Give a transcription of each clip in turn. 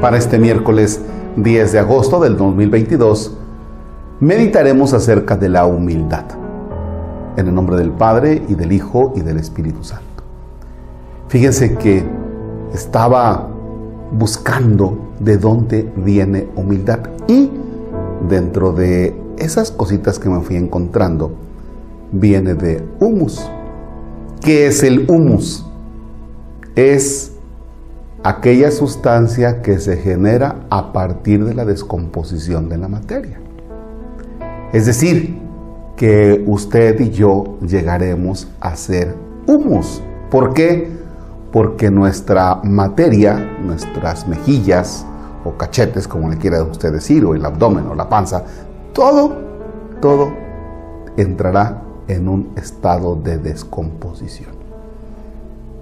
Para este miércoles 10 de agosto del 2022, meditaremos acerca de la humildad. En el nombre del Padre y del Hijo y del Espíritu Santo. Fíjense que estaba buscando de dónde viene humildad y dentro de esas cositas que me fui encontrando viene de humus. ¿Qué es el humus? Es aquella sustancia que se genera a partir de la descomposición de la materia. Es decir, que usted y yo llegaremos a ser humus. ¿Por qué? Porque nuestra materia, nuestras mejillas o cachetes, como le quiera usted decir, o el abdomen o la panza, todo, todo entrará en un estado de descomposición.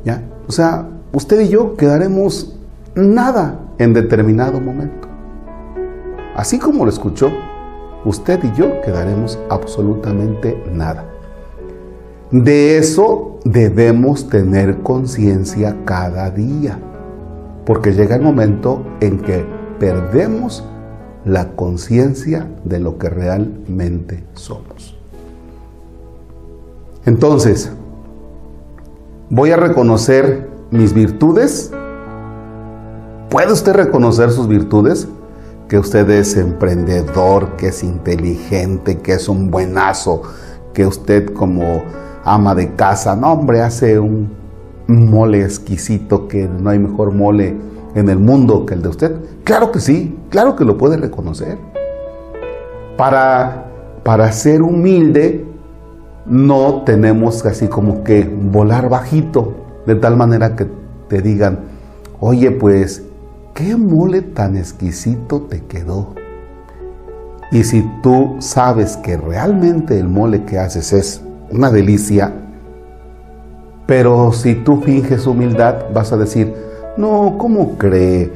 ¿Ya? O sea, usted y yo quedaremos nada en determinado momento. Así como lo escuchó, usted y yo quedaremos absolutamente nada. De eso debemos tener conciencia cada día, porque llega el momento en que perdemos la conciencia de lo que realmente somos. Entonces, voy a reconocer mis virtudes. ¿Puede usted reconocer sus virtudes? Que usted es emprendedor, que es inteligente, que es un buenazo, que usted como ama de casa, no hombre, hace un mole exquisito, que no hay mejor mole en el mundo que el de usted. Claro que sí, claro que lo puede reconocer. Para, para ser humilde, no tenemos así como que volar bajito, de tal manera que te digan, oye pues, ¿qué mole tan exquisito te quedó? Y si tú sabes que realmente el mole que haces es una delicia, pero si tú finges humildad, vas a decir, no, ¿cómo cree?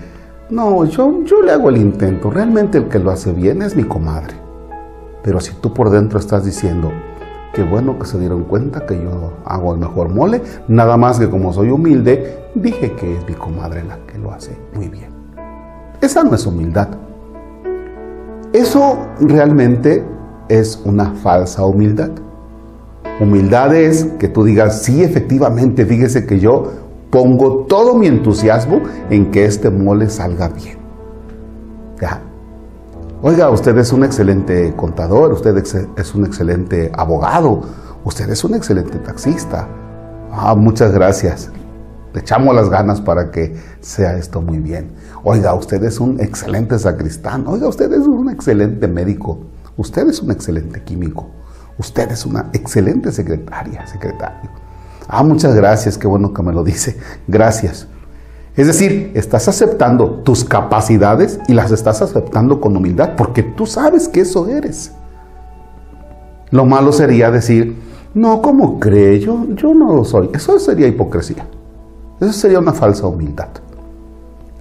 No, yo, yo le hago el intento, realmente el que lo hace bien es mi comadre. Pero si tú por dentro estás diciendo, Qué bueno que se dieron cuenta que yo hago el mejor mole, nada más que como soy humilde, dije que es mi comadre la que lo hace muy bien. Esa no es humildad. Eso realmente es una falsa humildad. Humildad es que tú digas, sí, efectivamente, fíjese que yo pongo todo mi entusiasmo en que este mole salga bien. Ya, Oiga, usted es un excelente contador, usted es un excelente abogado, usted es un excelente taxista. Ah, muchas gracias. Le echamos las ganas para que sea esto muy bien. Oiga, usted es un excelente sacristán. Oiga, usted es un excelente médico. Usted es un excelente químico. Usted es una excelente secretaria, secretario. Ah, muchas gracias, qué bueno que me lo dice. Gracias. Es decir, estás aceptando tus capacidades y las estás aceptando con humildad porque tú sabes que eso eres. Lo malo sería decir, no, ¿cómo cree? Yo, yo no lo soy. Eso sería hipocresía. Eso sería una falsa humildad.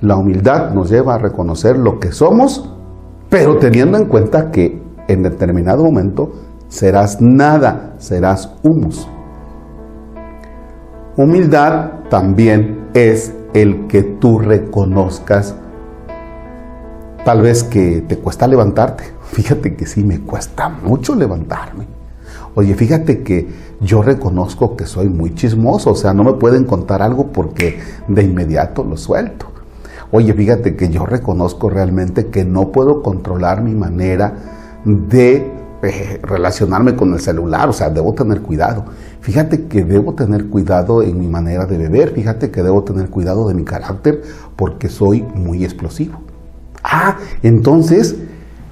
La humildad nos lleva a reconocer lo que somos, pero teniendo en cuenta que en determinado momento serás nada, serás humus. Humildad también es el que tú reconozcas tal vez que te cuesta levantarte. Fíjate que sí, me cuesta mucho levantarme. Oye, fíjate que yo reconozco que soy muy chismoso, o sea, no me pueden contar algo porque de inmediato lo suelto. Oye, fíjate que yo reconozco realmente que no puedo controlar mi manera de eh, relacionarme con el celular, o sea, debo tener cuidado. Fíjate que debo tener cuidado en mi manera de beber, fíjate que debo tener cuidado de mi carácter porque soy muy explosivo. Ah, entonces,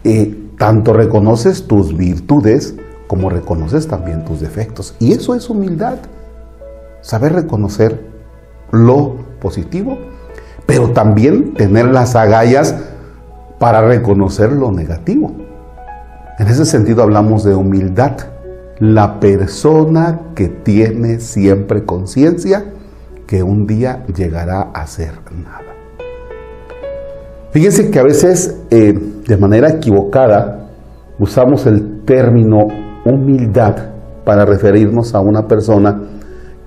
eh, tanto reconoces tus virtudes como reconoces también tus defectos. Y eso es humildad, saber reconocer lo positivo, pero también tener las agallas para reconocer lo negativo. En ese sentido hablamos de humildad. La persona que tiene siempre conciencia que un día llegará a ser nada. Fíjense que a veces eh, de manera equivocada usamos el término humildad para referirnos a una persona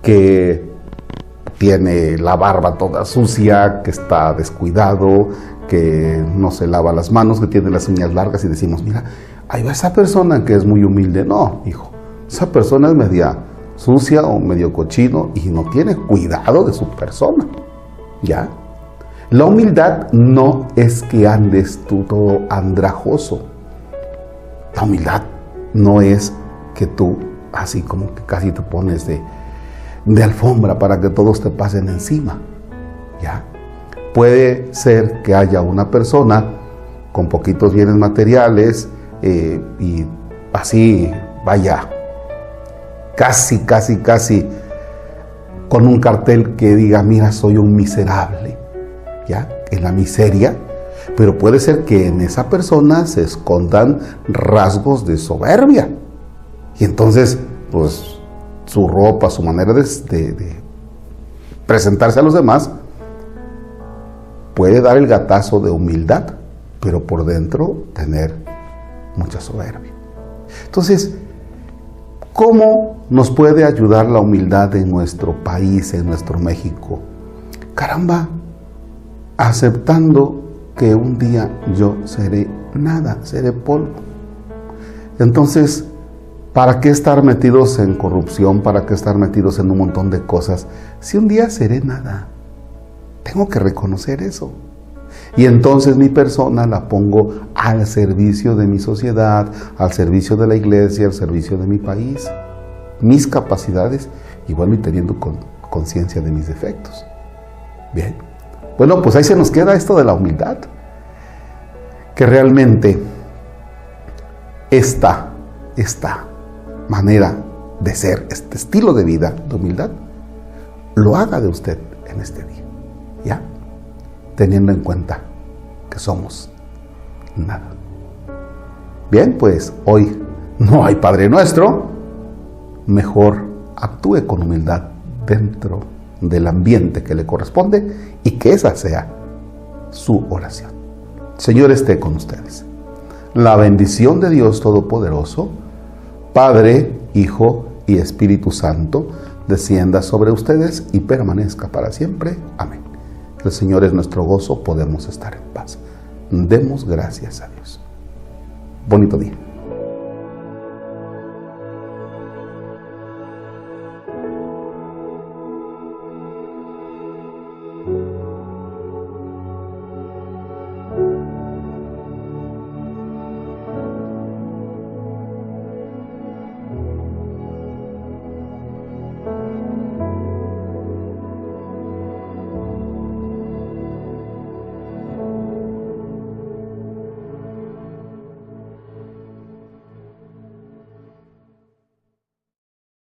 que tiene la barba toda sucia, que está descuidado, que no se lava las manos, que tiene las uñas largas y decimos, mira, ahí va esa persona que es muy humilde. No, hijo, esa persona es media sucia o medio cochino y no tiene cuidado de su persona. ¿Ya? La humildad no es que andes tú todo andrajoso. La humildad no es que tú así como que casi te pones de, de alfombra para que todos te pasen encima. ¿Ya? Puede ser que haya una persona con poquitos bienes materiales eh, y así vaya, casi, casi, casi con un cartel que diga, mira, soy un miserable, ¿ya? En la miseria, pero puede ser que en esa persona se escondan rasgos de soberbia. Y entonces, pues, su ropa, su manera de, de presentarse a los demás, puede dar el gatazo de humildad, pero por dentro tener mucha soberbia. Entonces, ¿cómo nos puede ayudar la humildad en nuestro país, en nuestro México? Caramba, aceptando que un día yo seré nada, seré polvo. Entonces, ¿para qué estar metidos en corrupción? ¿Para qué estar metidos en un montón de cosas? Si un día seré nada. Tengo que reconocer eso. Y entonces mi persona la pongo al servicio de mi sociedad, al servicio de la iglesia, al servicio de mi país. Mis capacidades, igual y teniendo conciencia de mis defectos. Bien. Bueno, pues ahí se nos queda esto de la humildad. Que realmente esta, esta manera de ser, este estilo de vida de humildad, lo haga de usted en este día. ¿Ya? Teniendo en cuenta que somos nada. Bien, pues hoy no hay Padre Nuestro. Mejor actúe con humildad dentro del ambiente que le corresponde y que esa sea su oración. Señor esté con ustedes. La bendición de Dios Todopoderoso, Padre, Hijo y Espíritu Santo, descienda sobre ustedes y permanezca para siempre. Amén. El Señor es nuestro gozo, podemos estar en paz. Demos gracias a Dios. Bonito día.